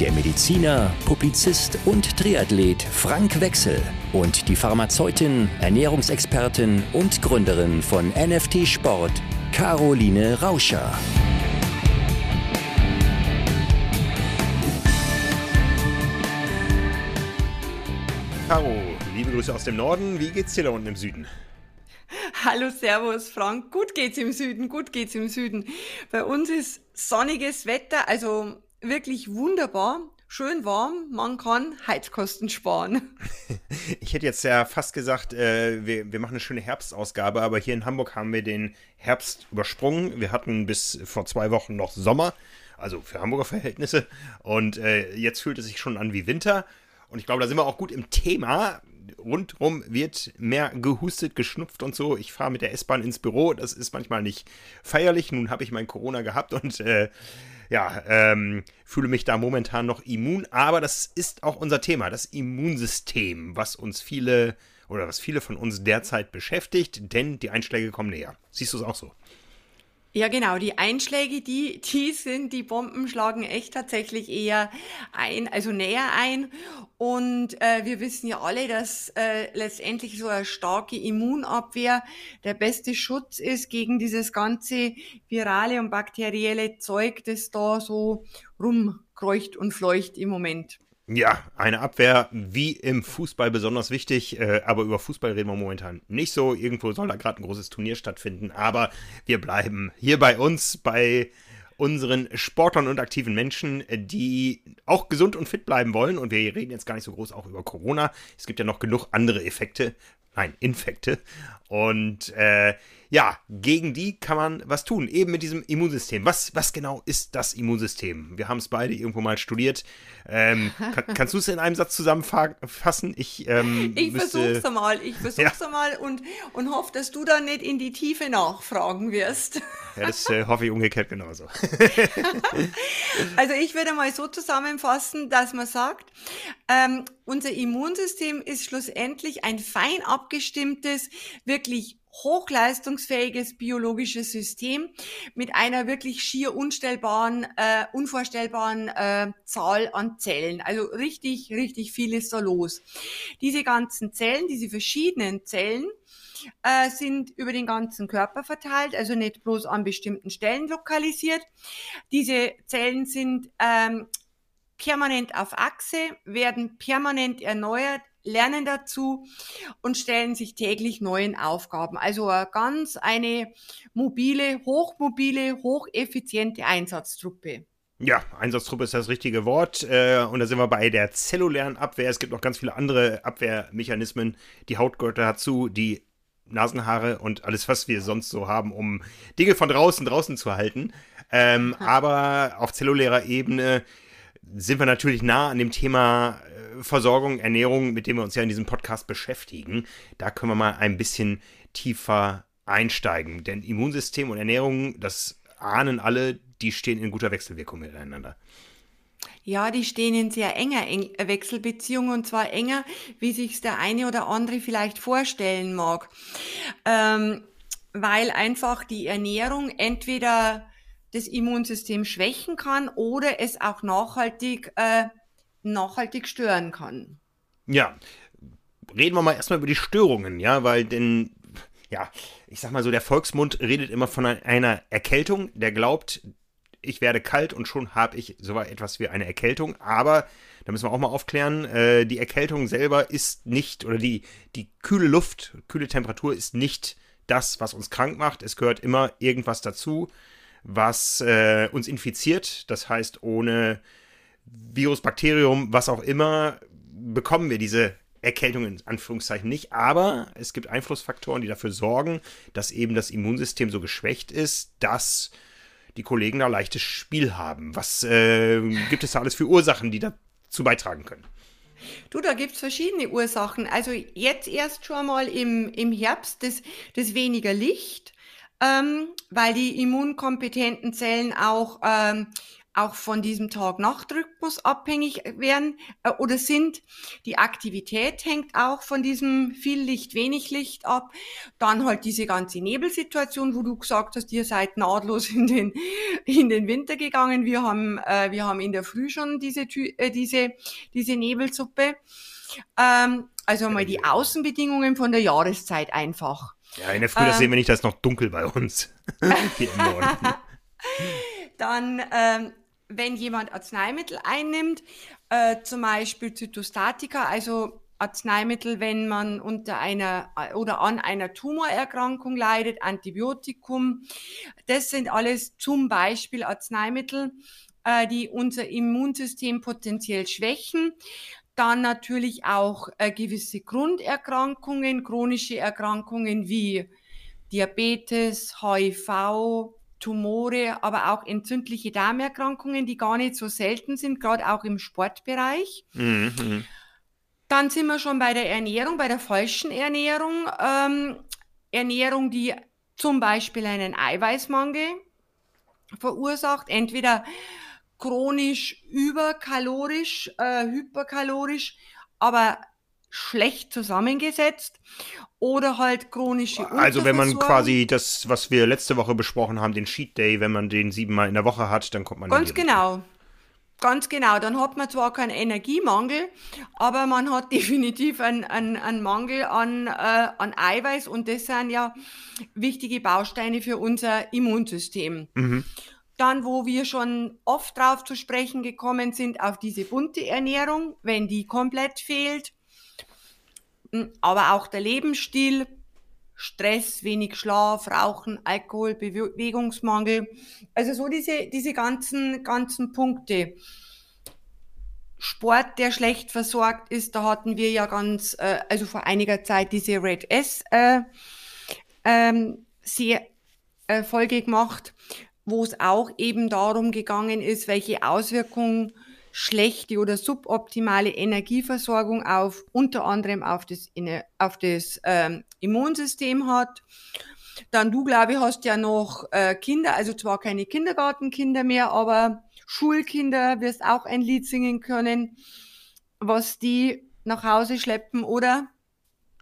der Mediziner, Publizist und Triathlet Frank Wechsel und die Pharmazeutin, Ernährungsexpertin und Gründerin von NFT Sport, Caroline Rauscher. Caro, liebe Grüße aus dem Norden. Wie geht's dir da unten im Süden? Hallo, Servus, Frank. Gut geht's im Süden, gut geht's im Süden. Bei uns ist sonniges Wetter, also wirklich wunderbar. Schön warm, man kann Heizkosten sparen. Ich hätte jetzt ja fast gesagt, äh, wir, wir machen eine schöne Herbstausgabe, aber hier in Hamburg haben wir den Herbst übersprungen. Wir hatten bis vor zwei Wochen noch Sommer, also für Hamburger Verhältnisse. Und äh, jetzt fühlt es sich schon an wie Winter. Und ich glaube, da sind wir auch gut im Thema. Rundrum wird mehr gehustet, geschnupft und so. Ich fahre mit der S-Bahn ins Büro. Das ist manchmal nicht feierlich. Nun habe ich mein Corona gehabt und äh, ja, ähm, fühle mich da momentan noch immun. Aber das ist auch unser Thema, das Immunsystem, was uns viele oder was viele von uns derzeit beschäftigt, denn die Einschläge kommen näher. Siehst du es auch so? Ja, genau. Die Einschläge, die, die sind, die Bomben schlagen echt tatsächlich eher ein, also näher ein. Und äh, wir wissen ja alle, dass äh, letztendlich so eine starke Immunabwehr der beste Schutz ist gegen dieses ganze virale und bakterielle Zeug, das da so rumkreucht und fleucht im Moment. Ja, eine Abwehr wie im Fußball besonders wichtig, äh, aber über Fußball reden wir momentan nicht so. Irgendwo soll da gerade ein großes Turnier stattfinden, aber wir bleiben hier bei uns, bei unseren Sportlern und aktiven Menschen, die auch gesund und fit bleiben wollen. Und wir reden jetzt gar nicht so groß auch über Corona. Es gibt ja noch genug andere Effekte, nein, Infekte. Und äh, ja, gegen die kann man was tun, eben mit diesem Immunsystem. Was, was genau ist das Immunsystem? Wir haben es beide irgendwo mal studiert. Ähm, kann, kannst du es in einem Satz zusammenfassen? Ich, ähm, ich versuch's einmal, ich versuch's ja. einmal und, und hoffe, dass du da nicht in die Tiefe nachfragen wirst. Ja, das äh, hoffe ich umgekehrt genauso. also ich würde mal so zusammenfassen, dass man sagt, ähm, unser Immunsystem ist schlussendlich ein fein abgestimmtes, wirklich hochleistungsfähiges biologisches System mit einer wirklich schier unstellbaren, äh, unvorstellbaren äh, Zahl an Zellen. Also richtig, richtig viel ist da los. Diese ganzen Zellen, diese verschiedenen Zellen, äh, sind über den ganzen Körper verteilt, also nicht bloß an bestimmten Stellen lokalisiert. Diese Zellen sind ähm, permanent auf Achse, werden permanent erneuert, lernen dazu und stellen sich täglich neuen Aufgaben. Also ganz eine mobile, hochmobile, hocheffiziente Einsatztruppe. Ja, Einsatztruppe ist das richtige Wort. Äh, und da sind wir bei der zellulären Abwehr. Es gibt noch ganz viele andere Abwehrmechanismen. Die Haut gehört dazu, die Nasenhaare und alles, was wir sonst so haben, um Dinge von draußen draußen zu halten. Ähm, aber auf zellulärer Ebene sind wir natürlich nah an dem Thema äh, Versorgung, Ernährung, mit dem wir uns ja in diesem Podcast beschäftigen. Da können wir mal ein bisschen tiefer einsteigen. Denn Immunsystem und Ernährung, das ahnen alle, die stehen in guter Wechselwirkung miteinander. Ja, die stehen in sehr enger Wechselbeziehung und zwar enger, wie sich der eine oder andere vielleicht vorstellen mag. Ähm, weil einfach die Ernährung entweder das Immunsystem schwächen kann oder es auch nachhaltig, äh, nachhaltig stören kann. Ja, reden wir mal erstmal über die Störungen, ja, weil denn, ja, ich sag mal so, der Volksmund redet immer von einer Erkältung, der glaubt, ich werde kalt und schon habe ich so etwas wie eine Erkältung, aber da müssen wir auch mal aufklären, äh, die Erkältung selber ist nicht, oder die, die kühle Luft, kühle Temperatur ist nicht das, was uns krank macht. Es gehört immer irgendwas dazu was äh, uns infiziert. Das heißt, ohne Virus, Bakterium, was auch immer, bekommen wir diese Erkältung in Anführungszeichen nicht. Aber es gibt Einflussfaktoren, die dafür sorgen, dass eben das Immunsystem so geschwächt ist, dass die Kollegen da leichtes Spiel haben. Was äh, gibt es da alles für Ursachen, die dazu beitragen können? Du, da gibt's verschiedene Ursachen. Also jetzt erst schon mal im, im Herbst das, das weniger Licht, ähm, weil die immunkompetenten Zellen auch ähm, auch von diesem Tag-Nacht-Rhythmus abhängig werden äh, oder sind. Die Aktivität hängt auch von diesem viel Licht, wenig Licht ab. Dann halt diese ganze Nebelsituation, wo du gesagt hast, ihr seid nahtlos in den, in den Winter gegangen. Wir haben, äh, wir haben in der Früh schon diese, äh, diese, diese Nebelsuppe. Ähm, also mal die Außenbedingungen von der Jahreszeit einfach. Ja, in der Früh, das ähm, sehen wir nicht, das ist noch dunkel bei uns. Hier im Norden. Dann ähm, wenn jemand Arzneimittel einnimmt, äh, zum Beispiel Zytostatika, also Arzneimittel, wenn man unter einer oder an einer Tumorerkrankung leidet, Antibiotikum. Das sind alles zum Beispiel Arzneimittel, äh, die unser Immunsystem potenziell schwächen. Dann natürlich auch äh, gewisse Grunderkrankungen, chronische Erkrankungen wie Diabetes, HIV, Tumore, aber auch entzündliche Darmerkrankungen, die gar nicht so selten sind, gerade auch im Sportbereich. Mhm. Dann sind wir schon bei der Ernährung, bei der falschen Ernährung. Ähm, Ernährung, die zum Beispiel einen Eiweißmangel verursacht, entweder chronisch überkalorisch, äh, hyperkalorisch, aber schlecht zusammengesetzt oder halt chronische Also wenn man quasi das, was wir letzte Woche besprochen haben, den Cheat Day, wenn man den siebenmal in der Woche hat, dann kommt man Ganz genau. Ganz genau, dann hat man zwar keinen Energiemangel, aber man hat definitiv einen, einen, einen Mangel an, äh, an Eiweiß und das sind ja wichtige Bausteine für unser Immunsystem. Mhm. Dann, wo wir schon oft drauf zu sprechen gekommen sind, auf diese bunte Ernährung, wenn die komplett fehlt, hm, aber auch der Lebensstil, Stress, wenig Schlaf, Rauchen, Alkohol, Bewegungsmangel. Also so diese, diese ganzen, ganzen Punkte. Sport, der schlecht versorgt ist, da hatten wir ja ganz, äh, also vor einiger Zeit diese Red S äh, ähm, sehr, äh, Folge gemacht, wo es auch eben darum gegangen ist, welche Auswirkungen schlechte oder suboptimale Energieversorgung auf unter anderem auf das, auf das ähm, Immunsystem hat. Dann du, glaube ich, hast ja noch äh, Kinder, also zwar keine Kindergartenkinder mehr, aber Schulkinder wirst auch ein Lied singen können, was die nach Hause schleppen, oder?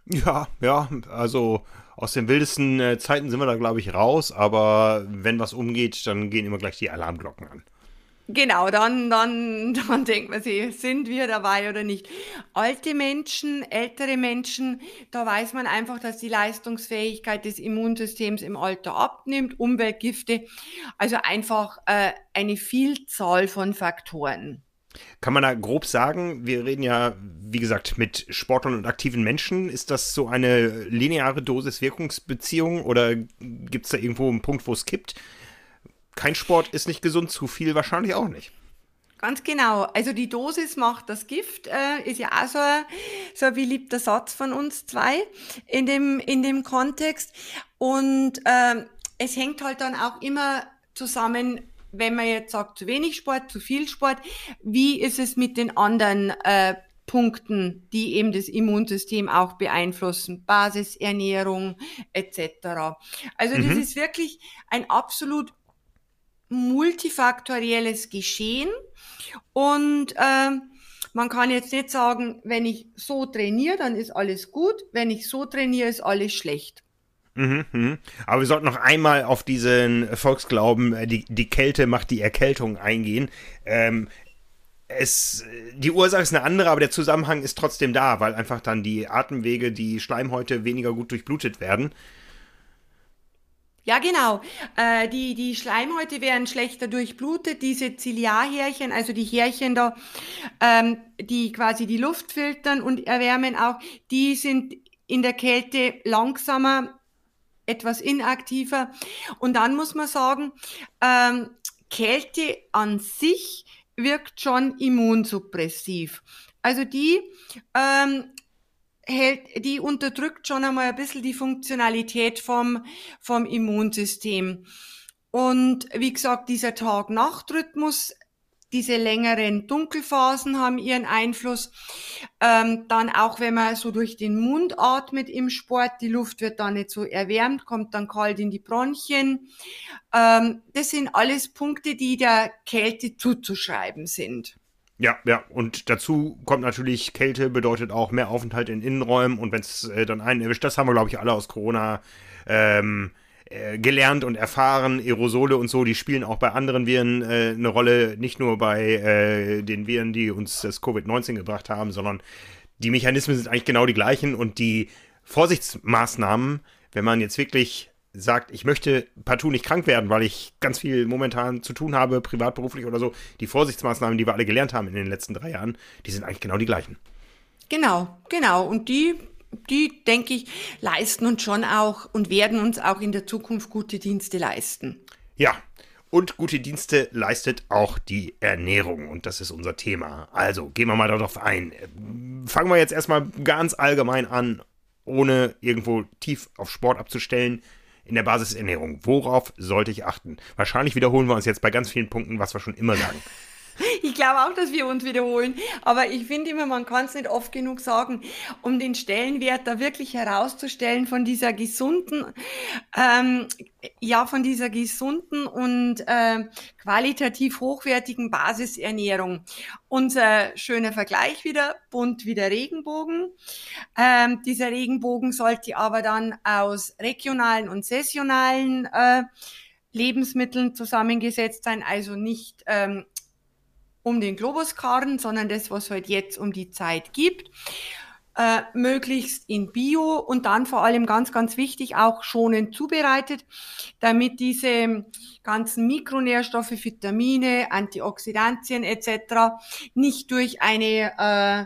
Ja, ja, also aus den wildesten äh, Zeiten sind wir da, glaube ich, raus, aber wenn was umgeht, dann gehen immer gleich die Alarmglocken an. Genau, dann, dann, dann denkt man sich, sind wir dabei oder nicht. Alte Menschen, ältere Menschen, da weiß man einfach, dass die Leistungsfähigkeit des Immunsystems im Alter abnimmt, Umweltgifte, also einfach äh, eine Vielzahl von Faktoren. Kann man da grob sagen, wir reden ja, wie gesagt, mit Sportlern und aktiven Menschen. Ist das so eine lineare Dosis-Wirkungsbeziehung oder gibt es da irgendwo einen Punkt, wo es kippt? kein Sport ist nicht gesund, zu viel wahrscheinlich auch nicht. Ganz genau. Also die Dosis macht das Gift, äh, ist ja auch so ein, so ein beliebter Satz von uns zwei in dem, in dem Kontext. Und äh, es hängt halt dann auch immer zusammen, wenn man jetzt sagt, zu wenig Sport, zu viel Sport, wie ist es mit den anderen äh, Punkten, die eben das Immunsystem auch beeinflussen, Basisernährung etc. Also mhm. das ist wirklich ein absolut multifaktorielles Geschehen und äh, man kann jetzt nicht sagen, wenn ich so trainiere, dann ist alles gut, wenn ich so trainiere, ist alles schlecht. Mhm, mhm. Aber wir sollten noch einmal auf diesen Volksglauben, äh, die, die Kälte macht die Erkältung eingehen. Ähm, es, die Ursache ist eine andere, aber der Zusammenhang ist trotzdem da, weil einfach dann die Atemwege, die Schleimhäute weniger gut durchblutet werden. Ja, genau. Äh, die, die Schleimhäute werden schlechter durchblutet. Diese Ziliarhärchen, also die Härchen da, ähm, die quasi die Luft filtern und erwärmen auch, die sind in der Kälte langsamer, etwas inaktiver. Und dann muss man sagen, ähm, Kälte an sich wirkt schon immunsuppressiv. Also die ähm, hält, die unterdrückt schon einmal ein bisschen die Funktionalität vom, vom Immunsystem. Und wie gesagt, dieser Tag-Nacht-Rhythmus diese längeren Dunkelphasen haben ihren Einfluss. Ähm, dann auch, wenn man so durch den Mund atmet im Sport, die Luft wird dann nicht so erwärmt, kommt dann kalt in die Bronchien. Ähm, das sind alles Punkte, die der Kälte zuzuschreiben sind. Ja, ja, und dazu kommt natürlich, Kälte bedeutet auch mehr Aufenthalt in Innenräumen und wenn es äh, dann einen erwischt, das haben wir, glaube ich, alle aus Corona ähm, äh, gelernt und erfahren. Aerosole und so, die spielen auch bei anderen Viren äh, eine Rolle, nicht nur bei äh, den Viren, die uns das Covid-19 gebracht haben, sondern die Mechanismen sind eigentlich genau die gleichen und die Vorsichtsmaßnahmen, wenn man jetzt wirklich sagt, ich möchte partout nicht krank werden, weil ich ganz viel momentan zu tun habe, privat, beruflich oder so, die Vorsichtsmaßnahmen, die wir alle gelernt haben in den letzten drei Jahren, die sind eigentlich genau die gleichen. Genau, genau. Und die die, denke ich, leisten uns schon auch und werden uns auch in der Zukunft gute Dienste leisten. Ja, und gute Dienste leistet auch die Ernährung. Und das ist unser Thema. Also gehen wir mal darauf ein. Fangen wir jetzt erstmal ganz allgemein an, ohne irgendwo tief auf Sport abzustellen. In der Basisernährung. Worauf sollte ich achten? Wahrscheinlich wiederholen wir uns jetzt bei ganz vielen Punkten, was wir schon immer sagen. Ich glaube auch, dass wir uns wiederholen. Aber ich finde immer, man kann es nicht oft genug sagen, um den Stellenwert da wirklich herauszustellen von dieser gesunden, ähm, ja, von dieser gesunden und äh, qualitativ hochwertigen Basisernährung. Unser schöner Vergleich wieder, bunt wie der Regenbogen. Ähm, dieser Regenbogen sollte aber dann aus regionalen und saisonalen äh, Lebensmitteln zusammengesetzt sein, also nicht ähm, um den Globuskarren, sondern das, was halt jetzt um die Zeit gibt. Äh, möglichst in Bio und dann vor allem ganz, ganz wichtig auch schonend zubereitet, damit diese ganzen Mikronährstoffe, Vitamine, Antioxidantien etc. nicht durch eine äh,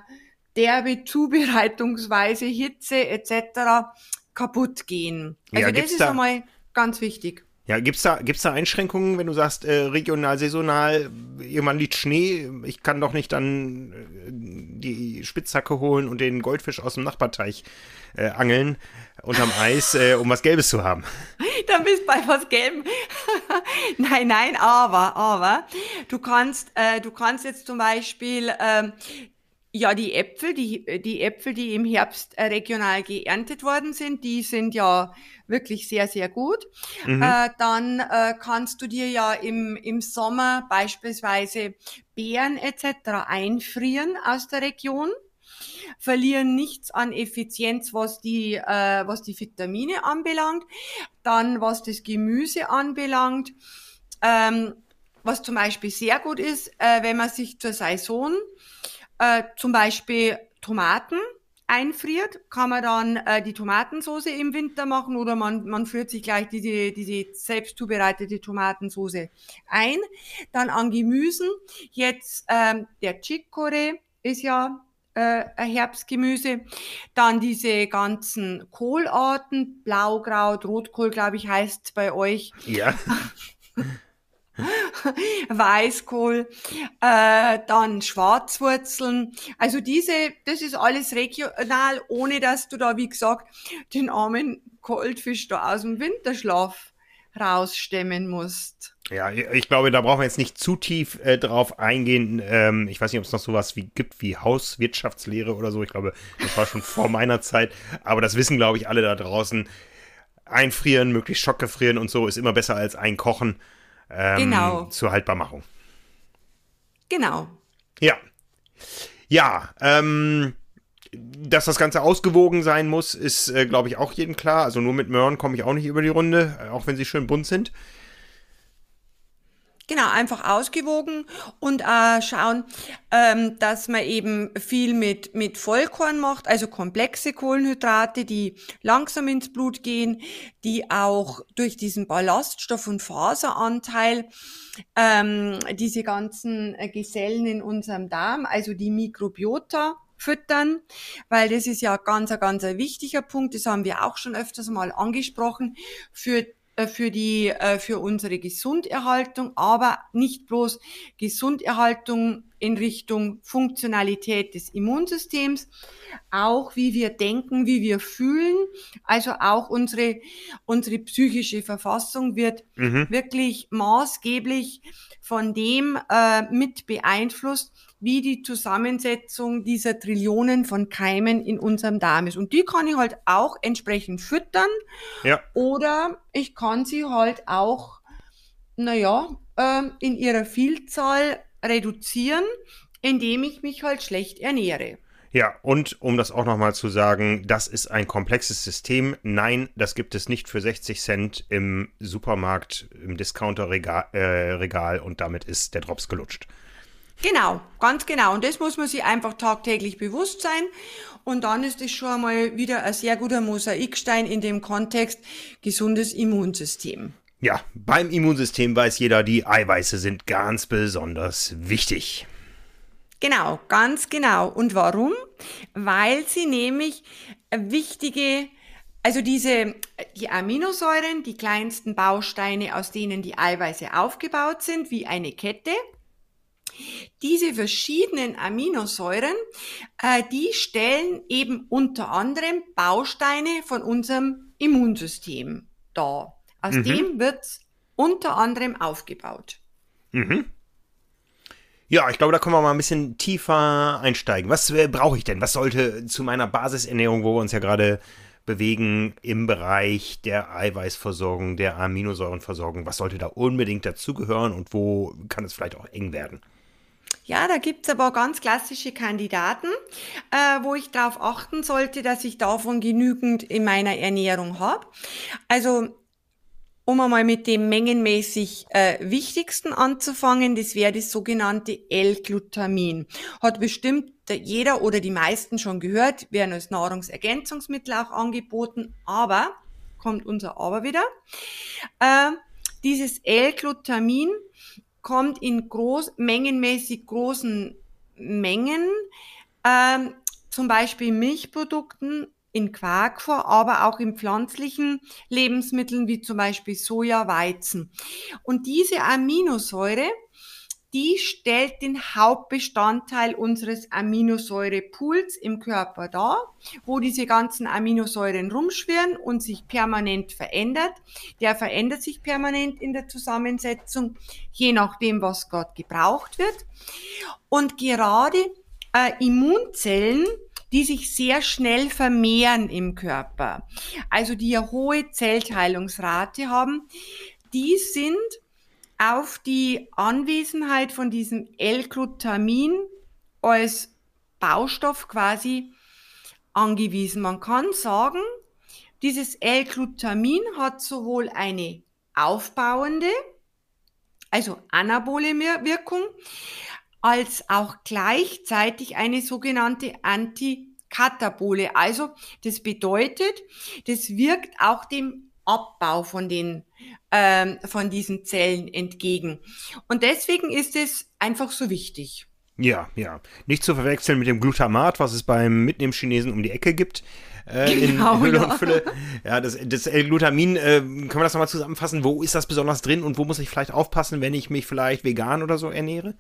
derbe Zubereitungsweise, Hitze etc. kaputt gehen. Also ja, das ist da, einmal ganz wichtig. Ja, gibt's da, gibt's da Einschränkungen, wenn du sagst, äh, regional, saisonal, irgendwann liegt Schnee, ich kann doch nicht dann äh, die Spitzhacke holen und den Goldfisch aus dem Nachbarteich äh, angeln unterm Eis, äh, um was Gelbes zu haben. Dann bist du bei was Gelbem. nein, nein, aber, aber, du kannst, äh, du kannst jetzt zum Beispiel, ähm, ja, die Äpfel, die, die Äpfel, die im Herbst äh, regional geerntet worden sind, die sind ja wirklich sehr, sehr gut. Mhm. Äh, dann äh, kannst du dir ja im, im Sommer beispielsweise Beeren etc. einfrieren aus der Region verlieren nichts an Effizienz, was die, äh, was die Vitamine anbelangt. Dann, was das Gemüse anbelangt, ähm, was zum Beispiel sehr gut ist, äh, wenn man sich zur Saison äh, zum Beispiel Tomaten einfriert, kann man dann äh, die Tomatensauce im Winter machen oder man, man führt sich gleich diese, diese selbst zubereitete Tomatensauce ein. Dann an Gemüsen, jetzt ähm, der Chicorée ist ja äh, ein Herbstgemüse. Dann diese ganzen Kohlarten, Blaukraut, Rotkohl, glaube ich, heißt bei euch. Ja. Weißkohl, äh, dann Schwarzwurzeln. Also diese, das ist alles regional, ohne dass du da, wie gesagt, den armen Goldfisch da aus dem Winterschlaf rausstemmen musst. Ja, ich glaube, da brauchen wir jetzt nicht zu tief äh, drauf eingehen. Ähm, ich weiß nicht, ob es noch sowas wie gibt wie Hauswirtschaftslehre oder so. Ich glaube, das war schon vor meiner Zeit. Aber das wissen, glaube ich, alle da draußen. Einfrieren, möglichst schockgefrieren und so ist immer besser als einkochen ähm, genau. zur Haltbarmachung. Genau. Ja. Ja, ähm, dass das Ganze ausgewogen sein muss, ist, äh, glaube ich, auch jedem klar. Also nur mit Möhren komme ich auch nicht über die Runde, äh, auch wenn sie schön bunt sind. Genau, einfach ausgewogen und äh, schauen, ähm, dass man eben viel mit, mit Vollkorn macht, also komplexe Kohlenhydrate, die langsam ins Blut gehen, die auch durch diesen Ballaststoff- und Faseranteil ähm, diese ganzen äh, Gesellen in unserem Darm, also die Mikrobiota, füttern, weil das ist ja ganz, ganz ein wichtiger Punkt. Das haben wir auch schon öfters mal angesprochen. Für für die, äh, für unsere Gesunderhaltung, aber nicht bloß Gesunderhaltung in Richtung Funktionalität des Immunsystems, auch wie wir denken, wie wir fühlen. Also auch unsere, unsere psychische Verfassung wird mhm. wirklich maßgeblich von dem äh, mit beeinflusst, wie die Zusammensetzung dieser Trillionen von Keimen in unserem Darm ist. Und die kann ich halt auch entsprechend füttern. Ja. Oder ich kann sie halt auch, naja, äh, in ihrer Vielzahl reduzieren, indem ich mich halt schlecht ernähre. Ja, und um das auch nochmal zu sagen, das ist ein komplexes System. Nein, das gibt es nicht für 60 Cent im Supermarkt, im Discounter-Regal äh, Regal, und damit ist der Drops gelutscht. Genau, ganz genau. Und das muss man sich einfach tagtäglich bewusst sein. Und dann ist es schon mal wieder ein sehr guter Mosaikstein in dem Kontext gesundes Immunsystem. Ja, beim Immunsystem weiß jeder, die Eiweiße sind ganz besonders wichtig. Genau, ganz genau. Und warum? Weil sie nämlich wichtige, also diese, die Aminosäuren, die kleinsten Bausteine, aus denen die Eiweiße aufgebaut sind, wie eine Kette, diese verschiedenen Aminosäuren, äh, die stellen eben unter anderem Bausteine von unserem Immunsystem dar. Aus mhm. dem wird unter anderem aufgebaut. Mhm. Ja, ich glaube, da können wir mal ein bisschen tiefer einsteigen. Was äh, brauche ich denn? Was sollte zu meiner Basisernährung, wo wir uns ja gerade bewegen, im Bereich der Eiweißversorgung, der Aminosäurenversorgung, was sollte da unbedingt dazugehören und wo kann es vielleicht auch eng werden? Ja, da gibt's aber ganz klassische Kandidaten, äh, wo ich darauf achten sollte, dass ich davon genügend in meiner Ernährung habe. Also um einmal mit dem mengenmäßig äh, wichtigsten anzufangen, das wäre das sogenannte L-Glutamin. Hat bestimmt jeder oder die meisten schon gehört, werden als Nahrungsergänzungsmittel auch angeboten, aber, kommt unser Aber wieder, äh, dieses L-Glutamin kommt in groß, mengenmäßig großen Mengen, äh, zum Beispiel Milchprodukten in Quark vor, aber auch in pflanzlichen Lebensmitteln wie zum Beispiel Soja, Weizen. Und diese Aminosäure, die stellt den Hauptbestandteil unseres Aminosäurepools im Körper dar, wo diese ganzen Aminosäuren rumschwirren und sich permanent verändert. Der verändert sich permanent in der Zusammensetzung, je nachdem, was gerade gebraucht wird. Und gerade äh, Immunzellen die sich sehr schnell vermehren im Körper, also die eine hohe Zellteilungsrate haben, die sind auf die Anwesenheit von diesem L-Glutamin als Baustoff quasi angewiesen. Man kann sagen, dieses L-Glutamin hat sowohl eine aufbauende, also anabole Wirkung, als auch gleichzeitig eine sogenannte Antikatabole. Also das bedeutet, das wirkt auch dem Abbau von den ähm, von diesen Zellen entgegen. Und deswegen ist es einfach so wichtig. Ja, ja. Nicht zu verwechseln mit dem Glutamat, was es beim Mitnehmen Chinesen um die Ecke gibt. Äh, genau, in Hülle ja. und Fülle. Ja, das, das L-Glutamin, äh, können wir das nochmal zusammenfassen? Wo ist das besonders drin und wo muss ich vielleicht aufpassen, wenn ich mich vielleicht vegan oder so ernähre?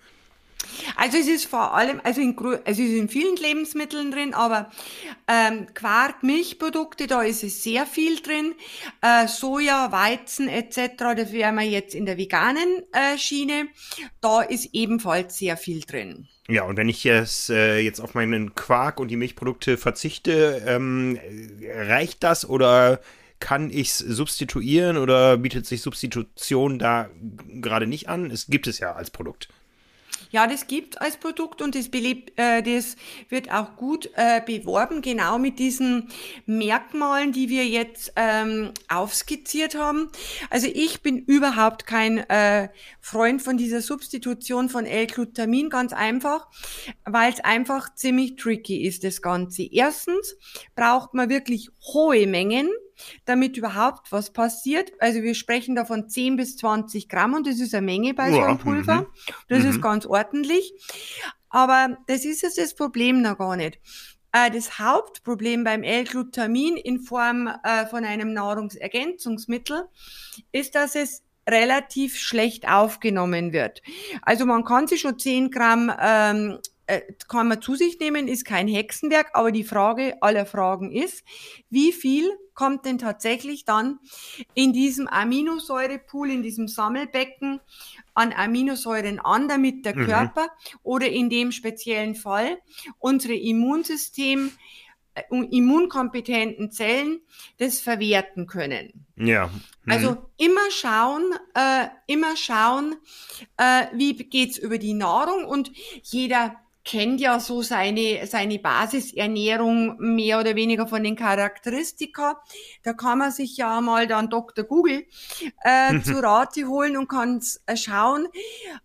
Also es ist vor allem, also, in, es ist in vielen Lebensmitteln drin, aber ähm, Quark, Milchprodukte, da ist es sehr viel drin. Äh, Soja, Weizen etc., das wären wir jetzt in der veganen äh, Schiene, da ist ebenfalls sehr viel drin. Ja, und wenn ich jetzt, äh, jetzt auf meinen Quark und die Milchprodukte verzichte, ähm, reicht das oder kann ich es substituieren oder bietet sich Substitution da gerade nicht an? Es gibt es ja als Produkt. Ja, das gibt als Produkt und das, belebt, äh, das wird auch gut äh, beworben, genau mit diesen Merkmalen, die wir jetzt ähm, aufskizziert haben. Also ich bin überhaupt kein äh, Freund von dieser Substitution von L-Glutamin, ganz einfach, weil es einfach ziemlich tricky ist, das Ganze. Erstens braucht man wirklich hohe Mengen damit überhaupt was passiert. Also wir sprechen da von 10 bis 20 Gramm und das ist eine Menge bei ja, so einem Pulver. Mhm. Das mhm. ist ganz ordentlich. Aber das ist jetzt das Problem noch gar nicht. Äh, das Hauptproblem beim L-Glutamin in Form äh, von einem Nahrungsergänzungsmittel ist, dass es relativ schlecht aufgenommen wird. Also man kann sich schon 10 Gramm ähm, äh, kann man zu sich nehmen, ist kein Hexenwerk, aber die Frage aller Fragen ist, wie viel kommt denn tatsächlich dann in diesem Aminosäurepool, in diesem Sammelbecken an Aminosäuren an, damit der mhm. Körper oder in dem speziellen Fall unsere Immunsystem äh, immunkompetenten Zellen das verwerten können. Ja. Mhm. Also immer schauen, äh, immer schauen, äh, wie geht's über die Nahrung und jeder kennt ja so seine, seine Basisernährung mehr oder weniger von den Charakteristika. Da kann man sich ja mal dann Dr. Google äh, zu Rate holen und kann äh, schauen,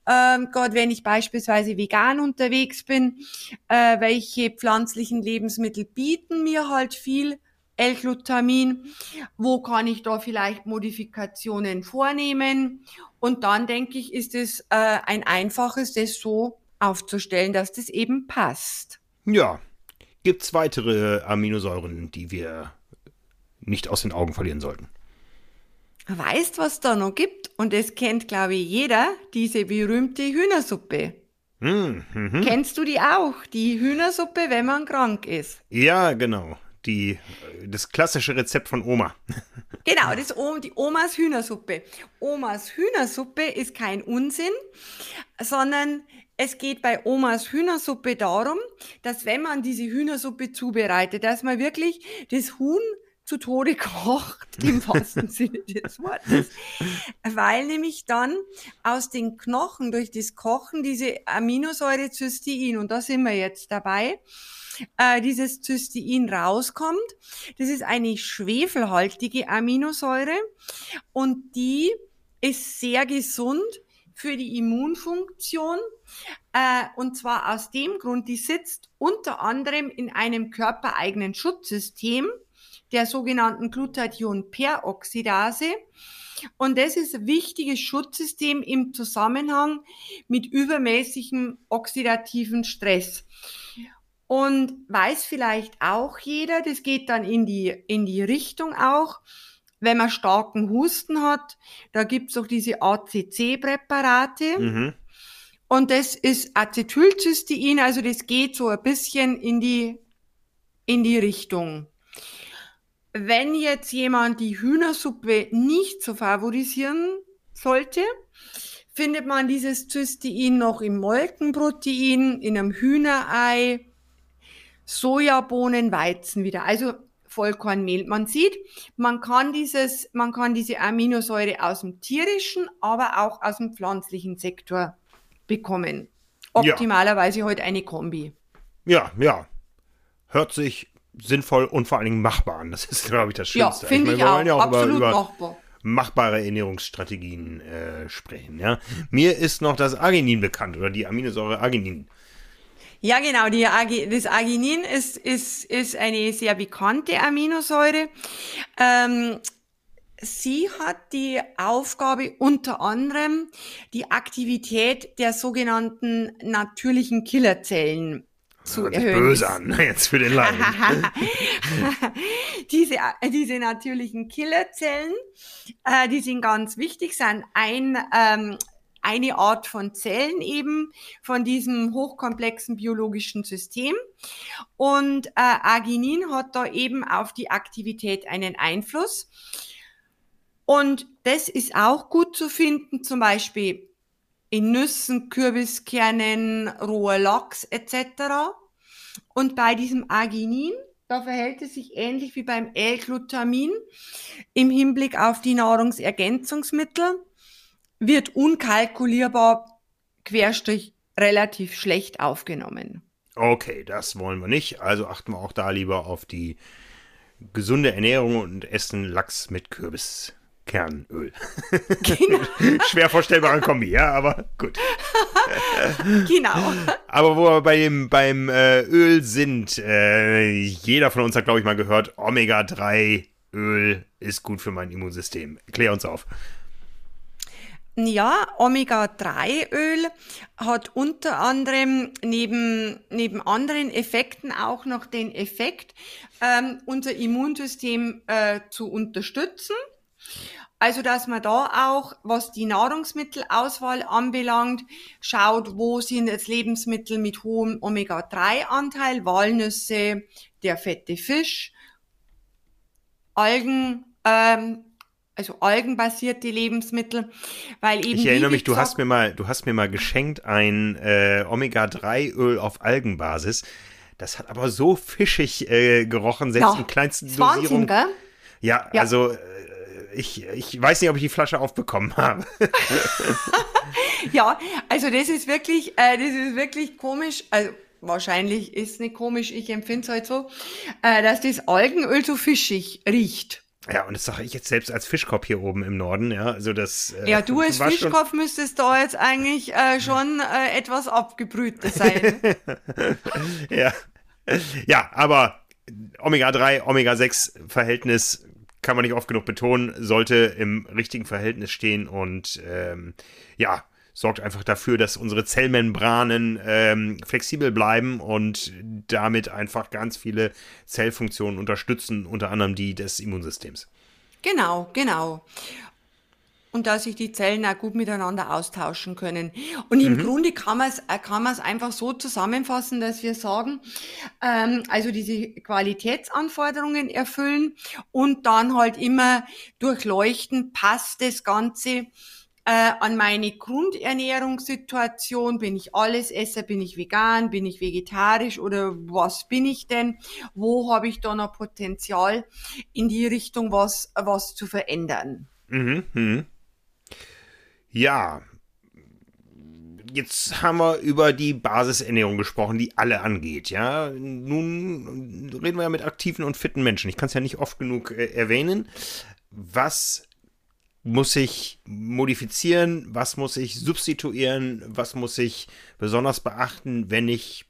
ähm, gerade wenn ich beispielsweise vegan unterwegs bin, äh, welche pflanzlichen Lebensmittel bieten mir halt viel L-Glutamin, wo kann ich da vielleicht Modifikationen vornehmen? Und dann denke ich, ist es äh, ein einfaches, das so aufzustellen, dass das eben passt. Ja. Gibt es weitere Aminosäuren, die wir nicht aus den Augen verlieren sollten? Weißt, was da noch gibt? Und es kennt, glaube ich, jeder, diese berühmte Hühnersuppe. Mm, mhm. Kennst du die auch? Die Hühnersuppe, wenn man krank ist. Ja, genau. Die, das klassische Rezept von Oma. Genau, das die Omas Hühnersuppe. Omas Hühnersuppe ist kein Unsinn, sondern es geht bei Omas Hühnersuppe darum, dass wenn man diese Hühnersuppe zubereitet, dass man wirklich das Huhn zu Tode kocht, im wahrsten Sinne des Wortes, weil nämlich dann aus den Knochen durch das Kochen diese Aminosäure Cystein, und da sind wir jetzt dabei, äh, dieses Cystein rauskommt. Das ist eine schwefelhaltige Aminosäure und die ist sehr gesund für die Immunfunktion. Äh, und zwar aus dem Grund, die sitzt unter anderem in einem körpereigenen Schutzsystem, der sogenannten Glutathion-Peroxidase. Und das ist ein wichtiges Schutzsystem im Zusammenhang mit übermäßigem oxidativen Stress. Und weiß vielleicht auch jeder, das geht dann in die, in die Richtung auch, wenn man starken Husten hat, da gibt's auch diese ACC-Präparate. Mhm. Und das ist Acetylcystein, also das geht so ein bisschen in die, in die Richtung. Wenn jetzt jemand die Hühnersuppe nicht so favorisieren sollte, findet man dieses Cystein noch im Molkenprotein, in einem Hühnerei, Sojabohnen, Weizen wieder. Also Vollkornmehl. Man sieht, man kann dieses, man kann diese Aminosäure aus dem tierischen, aber auch aus dem pflanzlichen Sektor bekommen. Optimalerweise ja. heute eine Kombi. Ja, ja. Hört sich sinnvoll und vor allen Dingen machbar an. Das ist, glaube ich, das Schönste. Ja, finde ich, mein, ich auch. Ja auch Absolut über, über machbar. machbare Ernährungsstrategien äh, sprechen. Ja? Mir ist noch das Arginin bekannt oder die Aminosäure Arginin. Ja, genau. Die Ag das Arginin ist, ist, ist eine sehr bekannte Aminosäure. Ähm, Sie hat die Aufgabe unter anderem die Aktivität der sogenannten natürlichen Killerzellen zu Hört erhöhen. böse an, jetzt für den Laien. diese, diese natürlichen Killerzellen, äh, die sind ganz wichtig, sind ein ähm, eine Art von Zellen eben von diesem hochkomplexen biologischen System. Und äh, Arginin hat da eben auf die Aktivität einen Einfluss. Und das ist auch gut zu finden, zum Beispiel in Nüssen, Kürbiskernen, roher Lachs etc. Und bei diesem Arginin, da verhält es sich ähnlich wie beim L-Glutamin im Hinblick auf die Nahrungsergänzungsmittel wird unkalkulierbar querstrich relativ schlecht aufgenommen. Okay, das wollen wir nicht. Also achten wir auch da lieber auf die gesunde Ernährung und essen Lachs mit Kürbiskernöl. Genau. Schwer vorstellbare Kombi, ja, aber gut. genau. Aber wo wir bei dem, beim äh, Öl sind, äh, jeder von uns hat, glaube ich, mal gehört, Omega-3 Öl ist gut für mein Immunsystem. Klär uns auf. Ja, Omega-3-Öl hat unter anderem neben, neben anderen Effekten auch noch den Effekt, ähm, unser Immunsystem äh, zu unterstützen. Also, dass man da auch, was die Nahrungsmittelauswahl anbelangt, schaut, wo sind jetzt Lebensmittel mit hohem Omega-3-Anteil, Walnüsse, der fette Fisch, Algen, ähm, also algenbasierte Lebensmittel, weil eben. Ich erinnere mich, du hast mir mal, du hast mir mal geschenkt ein äh, Omega-3-Öl auf Algenbasis. Das hat aber so fischig äh, gerochen, selbst ja, in kleinsten Dosierungen. Ja, ja. also äh, ich, ich weiß nicht, ob ich die Flasche aufbekommen habe. ja, also das ist wirklich, äh, das ist wirklich komisch. Also wahrscheinlich ist es nicht komisch, ich empfinde es halt so, äh, dass das Algenöl so fischig riecht. Ja, und das sage ich jetzt selbst als Fischkopf hier oben im Norden, ja. Also das. Äh, ja, du als Fischkopf müsstest da jetzt eigentlich äh, schon äh, etwas abgebrühter sein. ja. Ja, aber Omega-3, Omega-6-Verhältnis kann man nicht oft genug betonen, sollte im richtigen Verhältnis stehen und ähm, ja, sorgt einfach dafür, dass unsere Zellmembranen ähm, flexibel bleiben und damit einfach ganz viele Zellfunktionen unterstützen, unter anderem die des Immunsystems. Genau, genau und dass sich die Zellen auch gut miteinander austauschen können. Und im mhm. Grunde kann man es äh, kann einfach so zusammenfassen, dass wir sagen, ähm, also diese Qualitätsanforderungen erfüllen und dann halt immer durchleuchten, passt das Ganze äh, an meine Grundernährungssituation, bin ich alles Esser, bin ich vegan, bin ich vegetarisch oder was bin ich denn? Wo habe ich da noch Potenzial in die Richtung was, was zu verändern? Mhm, mh. Ja, jetzt haben wir über die Basisernährung gesprochen, die alle angeht, ja. Nun reden wir ja mit aktiven und fitten Menschen. Ich kann es ja nicht oft genug äh, erwähnen. Was muss ich modifizieren? Was muss ich substituieren? Was muss ich besonders beachten, wenn ich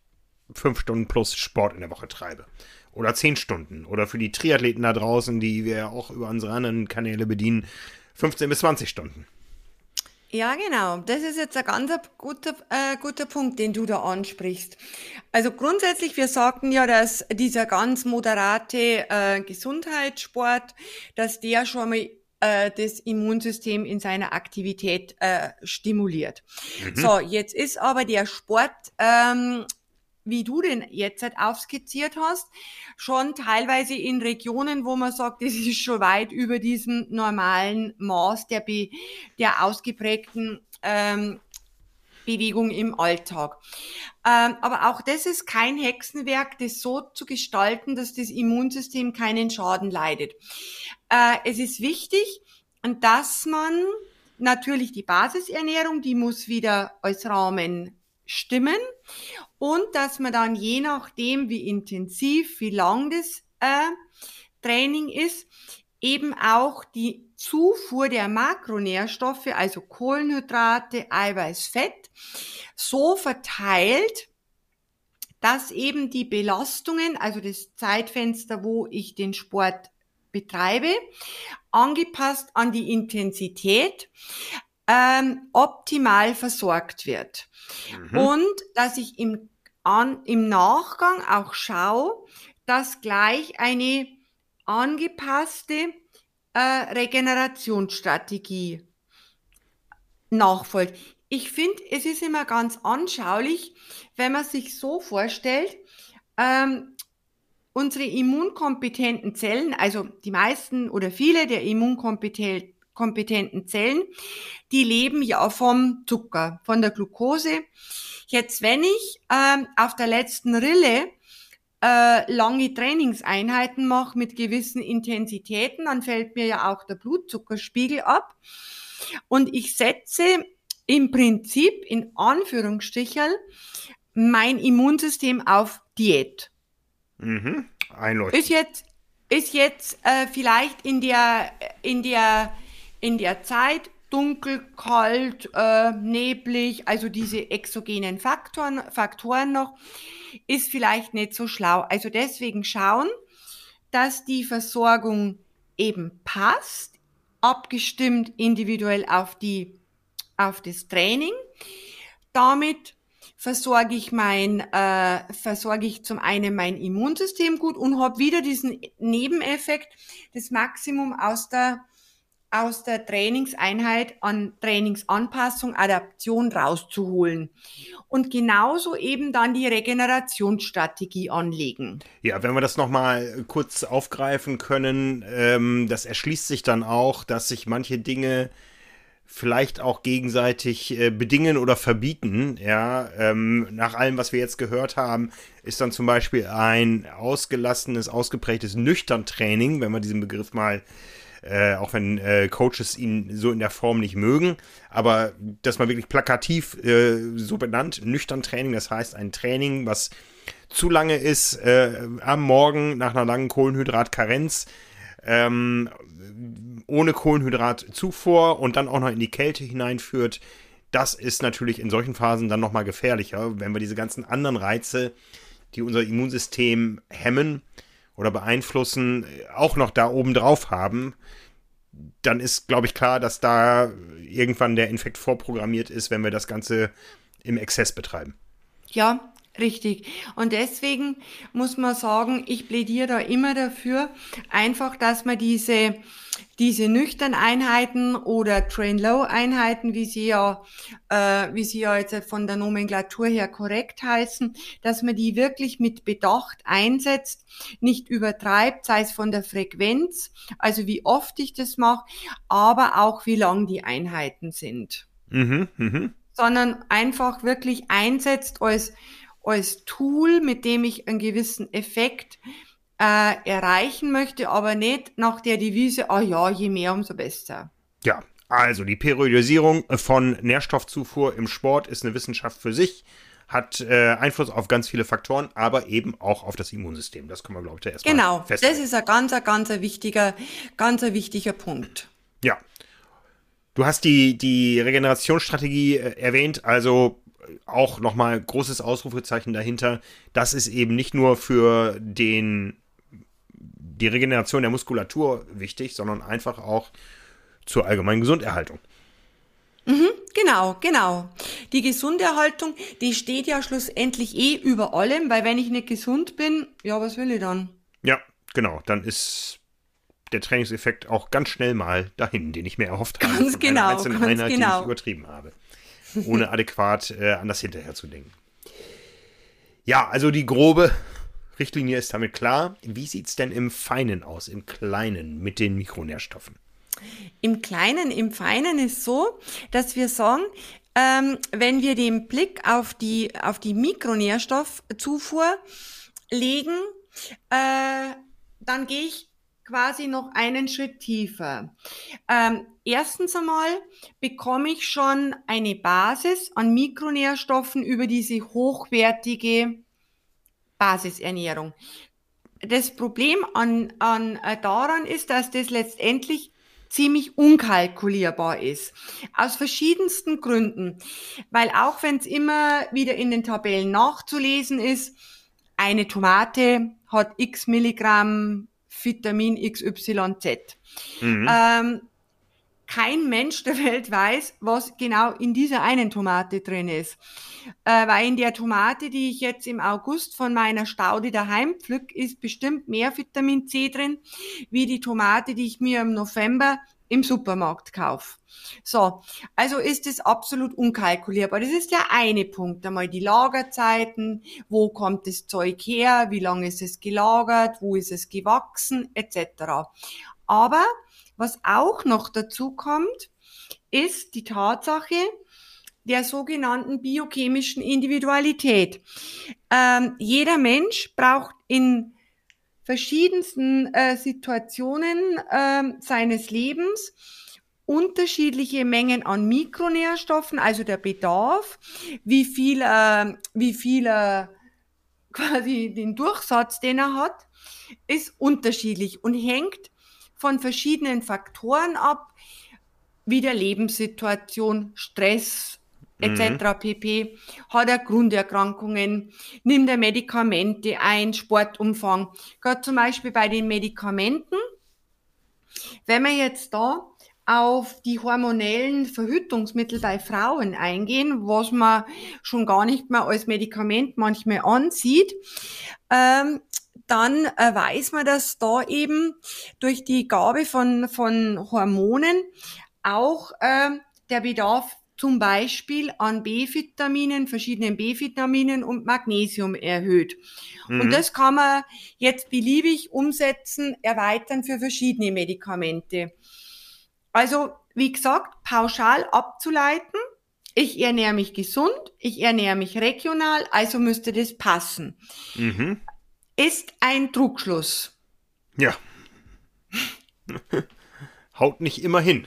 fünf Stunden plus Sport in der Woche treibe? Oder zehn Stunden? Oder für die Triathleten da draußen, die wir ja auch über unsere anderen Kanäle bedienen, 15 bis 20 Stunden. Ja, genau. Das ist jetzt ein ganz guter, äh, guter Punkt, den du da ansprichst. Also grundsätzlich, wir sagten ja, dass dieser ganz moderate äh, Gesundheitssport, dass der schon mal äh, das Immunsystem in seiner Aktivität äh, stimuliert. Mhm. So, jetzt ist aber der Sport ähm, wie du den jetzt halt aufskizziert hast, schon teilweise in Regionen, wo man sagt, das ist schon weit über diesem normalen Maß der, be, der ausgeprägten ähm, Bewegung im Alltag. Ähm, aber auch das ist kein Hexenwerk, das so zu gestalten, dass das Immunsystem keinen Schaden leidet. Äh, es ist wichtig, dass man natürlich die Basisernährung, die muss wieder als Rahmen stimmen und dass man dann je nachdem, wie intensiv, wie lang das äh, Training ist, eben auch die Zufuhr der Makronährstoffe, also Kohlenhydrate, Eiweiß, Fett, so verteilt, dass eben die Belastungen, also das Zeitfenster, wo ich den Sport betreibe, angepasst an die Intensität, ähm, optimal versorgt wird. Mhm. Und dass ich im, an, im Nachgang auch schaue, dass gleich eine angepasste äh, Regenerationsstrategie nachfolgt. Ich finde, es ist immer ganz anschaulich, wenn man sich so vorstellt, ähm, unsere immunkompetenten Zellen, also die meisten oder viele der immunkompetenten kompetenten Zellen, die leben ja vom Zucker, von der Glucose. Jetzt, wenn ich ähm, auf der letzten Rille äh, lange Trainingseinheiten mache mit gewissen Intensitäten, dann fällt mir ja auch der Blutzuckerspiegel ab. Und ich setze im Prinzip in Anführungsstrichen mein Immunsystem auf Diät. Mhm. Einleuchtend. Ist jetzt, ist jetzt äh, vielleicht in der, in der in der Zeit dunkel, kalt, äh, neblig, also diese exogenen Faktoren, Faktoren noch, ist vielleicht nicht so schlau. Also deswegen schauen, dass die Versorgung eben passt, abgestimmt individuell auf die, auf das Training. Damit versorge ich mein, äh, versorge ich zum einen mein Immunsystem gut und habe wieder diesen Nebeneffekt, das Maximum aus der aus der Trainingseinheit an Trainingsanpassung, Adaption rauszuholen. Und genauso eben dann die Regenerationsstrategie anlegen. Ja, wenn wir das nochmal kurz aufgreifen können, ähm, das erschließt sich dann auch, dass sich manche Dinge vielleicht auch gegenseitig äh, bedingen oder verbieten. Ja, ähm, nach allem, was wir jetzt gehört haben, ist dann zum Beispiel ein ausgelassenes, ausgeprägtes Nüchtern-Training, wenn wir diesen Begriff mal äh, auch wenn äh, Coaches ihn so in der Form nicht mögen, aber das mal wirklich plakativ äh, so benannt, nüchtern Training, das heißt ein Training, was zu lange ist, äh, am Morgen nach einer langen Kohlenhydratkarenz, ähm, ohne Kohlenhydratzufuhr und dann auch noch in die Kälte hineinführt, das ist natürlich in solchen Phasen dann nochmal gefährlicher, wenn wir diese ganzen anderen Reize, die unser Immunsystem hemmen oder beeinflussen, auch noch da oben drauf haben, dann ist, glaube ich, klar, dass da irgendwann der Infekt vorprogrammiert ist, wenn wir das Ganze im Exzess betreiben. Ja, Richtig. Und deswegen muss man sagen, ich plädiere da immer dafür, einfach, dass man diese, diese nüchtern Einheiten oder Train-Low-Einheiten, wie sie ja, äh, wie sie ja jetzt von der Nomenklatur her korrekt heißen, dass man die wirklich mit Bedacht einsetzt, nicht übertreibt, sei es von der Frequenz, also wie oft ich das mache, aber auch wie lang die Einheiten sind. Mhm, mh. Sondern einfach wirklich einsetzt als als Tool, mit dem ich einen gewissen Effekt äh, erreichen möchte, aber nicht nach der Devise, ah oh ja, je mehr, umso besser. Ja, also die Periodisierung von Nährstoffzufuhr im Sport ist eine Wissenschaft für sich, hat äh, Einfluss auf ganz viele Faktoren, aber eben auch auf das Immunsystem. Das können wir, glaube ich, erstmal Genau, feststellen. das ist ein ganz, ganz wichtiger, ganz wichtiger Punkt. Ja. Du hast die, die Regenerationsstrategie äh, erwähnt, also auch nochmal großes Ausrufezeichen dahinter. Das ist eben nicht nur für den, die Regeneration der Muskulatur wichtig, sondern einfach auch zur allgemeinen Gesunderhaltung. Mhm, genau, genau. Die Gesunderhaltung, die steht ja schlussendlich eh über allem, weil wenn ich nicht gesund bin, ja, was will ich dann? Ja, genau, dann ist der Trainingseffekt auch ganz schnell mal dahin, den ich mir erhofft habe. Ganz genau, ganz Einheit, genau. die ich übertrieben habe ohne adäquat äh, an das hinterher zu denken. Ja, also die grobe Richtlinie ist damit klar. Wie sieht es denn im Feinen aus, im Kleinen mit den Mikronährstoffen? Im Kleinen, im Feinen ist so, dass wir sagen, ähm, wenn wir den Blick auf die, auf die Mikronährstoffzufuhr legen, äh, dann gehe ich quasi noch einen Schritt tiefer. Ähm, erstens einmal bekomme ich schon eine Basis an Mikronährstoffen über diese hochwertige Basisernährung. Das Problem an, an, äh, daran ist, dass das letztendlich ziemlich unkalkulierbar ist. Aus verschiedensten Gründen. Weil auch wenn es immer wieder in den Tabellen nachzulesen ist, eine Tomate hat x Milligramm Vitamin XYZ. Mhm. Ähm, kein Mensch der Welt weiß, was genau in dieser einen Tomate drin ist. Äh, weil in der Tomate, die ich jetzt im August von meiner Staude daheim pflück, ist bestimmt mehr Vitamin C drin, wie die Tomate, die ich mir im November im Supermarkt kaufe. So, also ist es absolut unkalkulierbar. Das ist der eine Punkt. Einmal die Lagerzeiten, wo kommt das Zeug her, wie lange ist es gelagert, wo ist es gewachsen, etc. Aber was auch noch dazu kommt, ist die Tatsache der sogenannten biochemischen Individualität. Ähm, jeder Mensch braucht in verschiedensten äh, Situationen äh, seines Lebens unterschiedliche Mengen an Mikronährstoffen, also der Bedarf, wie viel, äh, wie viel äh, quasi den Durchsatz, den er hat, ist unterschiedlich und hängt von verschiedenen Faktoren ab, wie der Lebenssituation, Stress, etc. Mhm. pp. Hat er Grunderkrankungen, nimmt er Medikamente ein, Sportumfang. Gerade zum Beispiel bei den Medikamenten, wenn wir jetzt da auf die hormonellen Verhütungsmittel bei Frauen eingehen, was man schon gar nicht mehr als Medikament manchmal ansieht, ähm, dann äh, weiß man, dass da eben durch die Gabe von, von Hormonen auch äh, der Bedarf zum Beispiel an B-Vitaminen, verschiedenen B-Vitaminen und Magnesium erhöht. Mhm. Und das kann man jetzt beliebig umsetzen, erweitern für verschiedene Medikamente. Also, wie gesagt, pauschal abzuleiten, ich ernähre mich gesund, ich ernähre mich regional, also müsste das passen. Mhm. Ist ein Trugschluss. Ja. Haut nicht immer hin.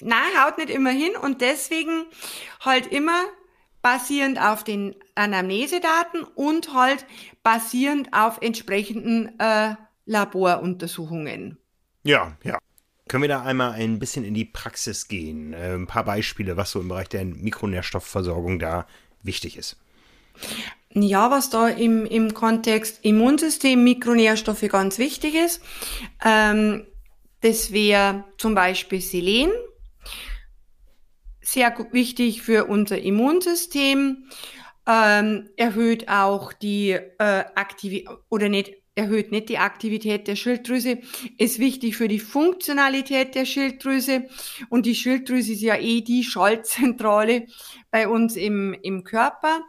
Nein, haut nicht immer hin und deswegen halt immer basierend auf den Anamnesedaten und halt basierend auf entsprechenden äh, Laboruntersuchungen. Ja, ja. Können wir da einmal ein bisschen in die Praxis gehen? Äh, ein paar Beispiele, was so im Bereich der Mikronährstoffversorgung da wichtig ist. Ja, was da im, im Kontext Immunsystem, Mikronährstoffe ganz wichtig ist, ähm, das wäre zum Beispiel Selen, sehr wichtig für unser Immunsystem, ähm, erhöht auch die äh, Aktivität oder nicht erhöht nicht die Aktivität der Schilddrüse, ist wichtig für die Funktionalität der Schilddrüse. Und die Schilddrüse ist ja eh die Schaltzentrale bei uns im, im Körper.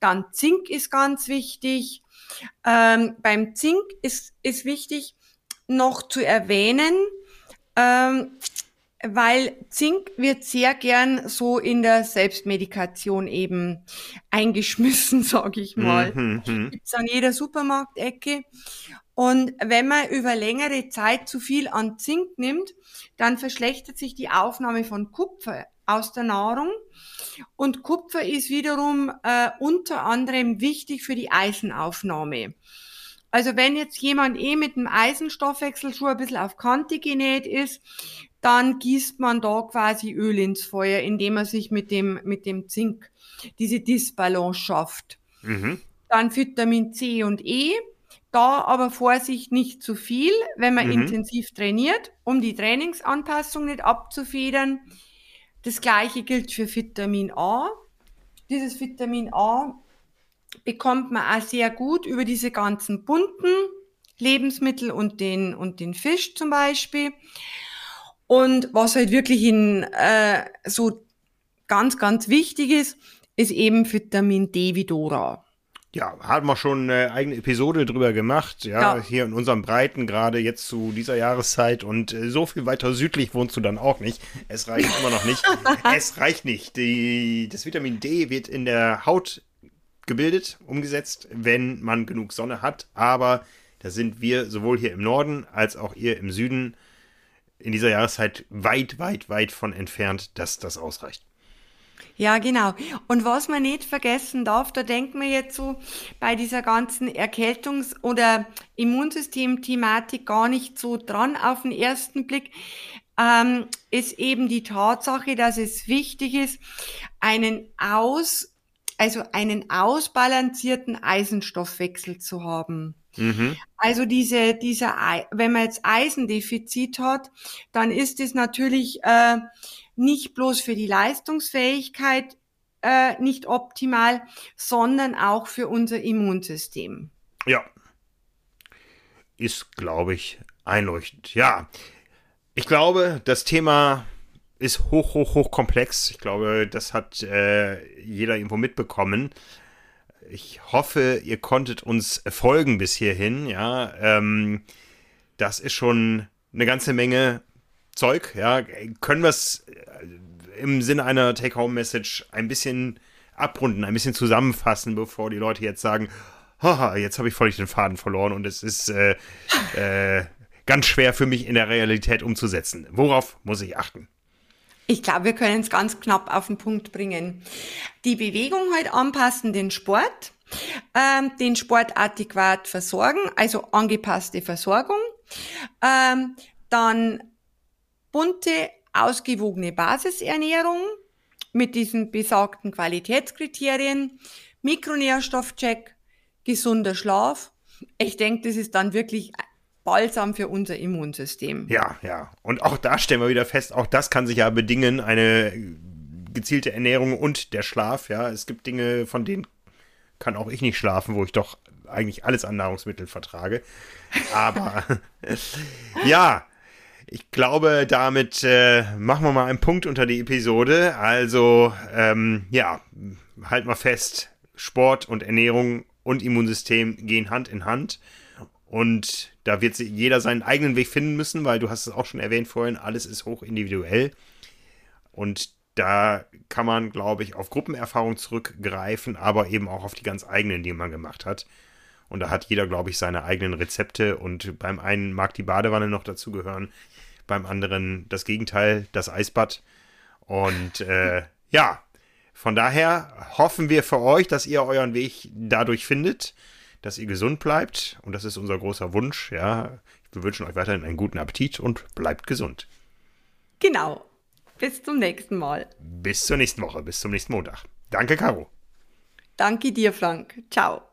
Dann Zink ist ganz wichtig. Ähm, beim Zink ist, ist wichtig noch zu erwähnen, ähm, weil Zink wird sehr gern so in der Selbstmedikation eben eingeschmissen, sage ich mal. Mhm, mhm. Gibt's an jeder Supermarktecke. Und wenn man über längere Zeit zu viel an Zink nimmt, dann verschlechtert sich die Aufnahme von Kupfer aus der Nahrung. Und Kupfer ist wiederum äh, unter anderem wichtig für die Eisenaufnahme. Also wenn jetzt jemand eh mit dem Eisenstoffwechsel schon ein bisschen auf Kante genäht ist, dann gießt man da quasi Öl ins Feuer, indem man sich mit dem, mit dem Zink diese Disbalance schafft. Mhm. Dann Vitamin C und E. Da aber Vorsicht nicht zu viel, wenn man mhm. intensiv trainiert, um die Trainingsanpassung nicht abzufedern. Das gleiche gilt für Vitamin A. Dieses Vitamin A bekommt man auch sehr gut über diese ganzen bunten Lebensmittel und den, und den Fisch zum Beispiel. Und was halt wirklich in, äh, so ganz, ganz wichtig ist, ist eben Vitamin D wie Dora. Ja, haben wir schon eine eigene Episode drüber gemacht, ja, ja. hier in unserem Breiten, gerade jetzt zu dieser Jahreszeit und äh, so viel weiter südlich wohnst du dann auch nicht. Es reicht immer noch nicht. es reicht nicht. Die, das Vitamin D wird in der Haut gebildet, umgesetzt, wenn man genug Sonne hat, aber da sind wir sowohl hier im Norden als auch ihr im Süden in dieser Jahreszeit weit, weit, weit von entfernt, dass das ausreicht. Ja, genau. Und was man nicht vergessen darf, da denken wir jetzt so bei dieser ganzen Erkältungs- oder Immunsystem-Thematik gar nicht so dran auf den ersten Blick, ähm, ist eben die Tatsache, dass es wichtig ist, einen aus, also einen ausbalancierten Eisenstoffwechsel zu haben. Mhm. Also diese, dieser, wenn man jetzt Eisendefizit hat, dann ist es natürlich äh, nicht bloß für die Leistungsfähigkeit äh, nicht optimal, sondern auch für unser Immunsystem. Ja. Ist, glaube ich, einleuchtend. Ja. Ich glaube, das Thema ist hoch, hoch, hoch komplex. Ich glaube, das hat äh, jeder irgendwo mitbekommen ich hoffe, ihr konntet uns folgen bis hierhin. Ja, ähm, das ist schon eine ganze Menge Zeug. Ja, können wir es äh, im Sinne einer Take-Home-Message ein bisschen abrunden, ein bisschen zusammenfassen, bevor die Leute jetzt sagen, haha, jetzt habe ich völlig den Faden verloren und es ist äh, äh, ganz schwer für mich in der Realität umzusetzen. Worauf muss ich achten? Ich glaube, wir können es ganz knapp auf den Punkt bringen. Die Bewegung halt anpassen, den Sport, ähm, den Sport adäquat versorgen, also angepasste Versorgung, ähm, dann bunte, ausgewogene Basisernährung mit diesen besagten Qualitätskriterien, Mikronährstoffcheck, gesunder Schlaf. Ich denke, das ist dann wirklich Balsam für unser Immunsystem. Ja, ja. Und auch da stellen wir wieder fest, auch das kann sich ja bedingen, eine gezielte Ernährung und der Schlaf. Ja, es gibt Dinge, von denen kann auch ich nicht schlafen, wo ich doch eigentlich alles an Nahrungsmitteln vertrage. Aber ja, ich glaube, damit äh, machen wir mal einen Punkt unter die Episode. Also, ähm, ja, halt mal fest, Sport und Ernährung und Immunsystem gehen Hand in Hand. Und da wird jeder seinen eigenen Weg finden müssen, weil du hast es auch schon erwähnt vorhin, alles ist hoch individuell. Und da kann man, glaube ich, auf Gruppenerfahrung zurückgreifen, aber eben auch auf die ganz eigenen, die man gemacht hat. Und da hat jeder, glaube ich, seine eigenen Rezepte. Und beim einen mag die Badewanne noch dazugehören, beim anderen das Gegenteil, das Eisbad. Und äh, ja, von daher hoffen wir für euch, dass ihr euren Weg dadurch findet, dass ihr gesund bleibt. Und das ist unser großer Wunsch. Ja, wir wünschen euch weiterhin einen guten Appetit und bleibt gesund. Genau. Bis zum nächsten Mal. Bis zur nächsten Woche, bis zum nächsten Montag. Danke, Caro. Danke dir, Frank. Ciao.